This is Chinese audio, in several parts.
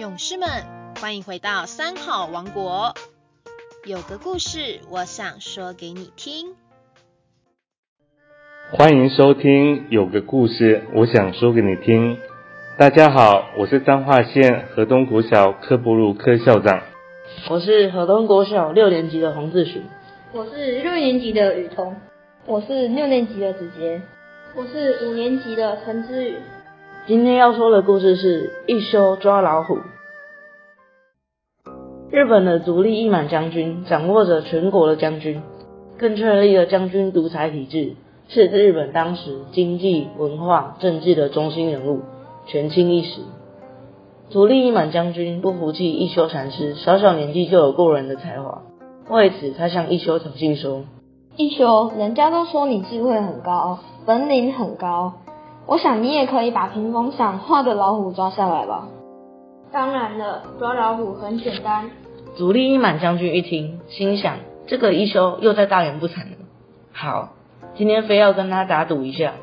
勇士们，欢迎回到三好王国。有个故事，我想说给你听。欢迎收听《有个故事，我想说给你听》。大家好，我是彰化县河东国小科布鲁科校长。我是河东国小六年级的洪志群。我是六年级的雨桐。我是六年级的子杰。我是五年级的陈之宇。今天要说的故事是一休抓老虎。日本的足利义满将军掌握着全国的将军，更确立了将军独裁体制，是日本当时经济、文化、政治的中心人物，权倾一时。足利义满将军不服气一休禅师小小年纪就有过人的才华，为此他向一休挑衅说：“一休，人家都说你智慧很高，本领很高。”我想你也可以把屏风上画的老虎抓下来吧。当然了，抓老虎很简单。足利义满将军一听，心想这个一休又在大言不惭了。好，今天非要跟他打赌一下。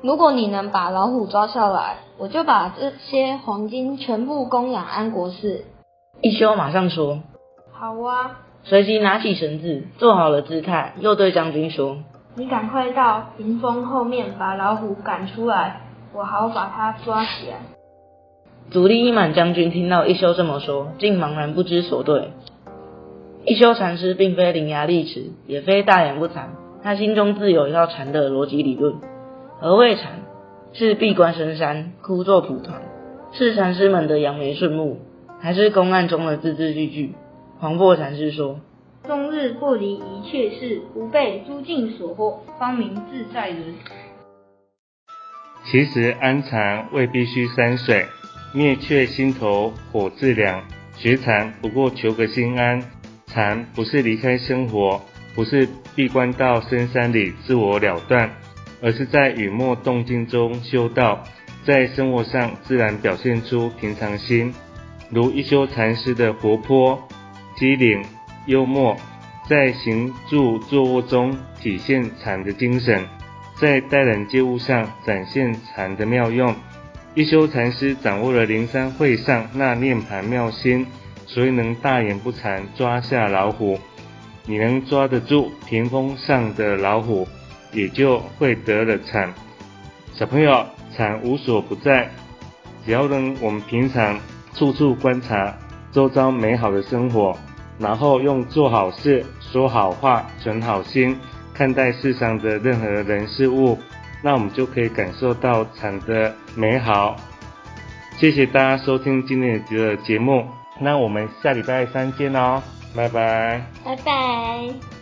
如果你能把老虎抓下来，我就把这些黄金全部供养安国寺。一休马上说：好啊。随即拿起绳子，做好了姿态，又对将军说。你赶快到屏风后面把老虎赶出来，我好把它抓起来。足利义满将军听到一休这么说，竟茫然不知所对。一休禅师并非伶牙俐齿，也非大言不惭，他心中自有一套禅的逻辑理论。何谓禅？是闭关深山，枯坐蒲团，是禅师们的扬眉顺目，还是公案中的字字句句？黄檗禅师说。终日不离一切事，不被诸境所惑，方明自在人。其实安禅未必须山水，灭却心头火自凉。学禅不过求个心安，禅不是离开生活，不是闭关到深山里自我了断，而是在雨墨动静中修道，在生活上自然表现出平常心，如一休禅师的活泼机灵。幽默，在行住坐卧中体现禅的精神，在待人接物上展现禅的妙用。一休禅师掌握了灵山会上那涅盘妙心，所以能大言不惭抓下老虎。你能抓得住屏风上的老虎，也就会得了禅。小朋友，禅无所不在，只要能我们平常处处观察周遭美好的生活。然后用做好事、说好话、存好心看待世上的任何人事物，那我们就可以感受到禅的美好。谢谢大家收听今天的节目，那我们下礼拜三见哦，拜拜，拜拜。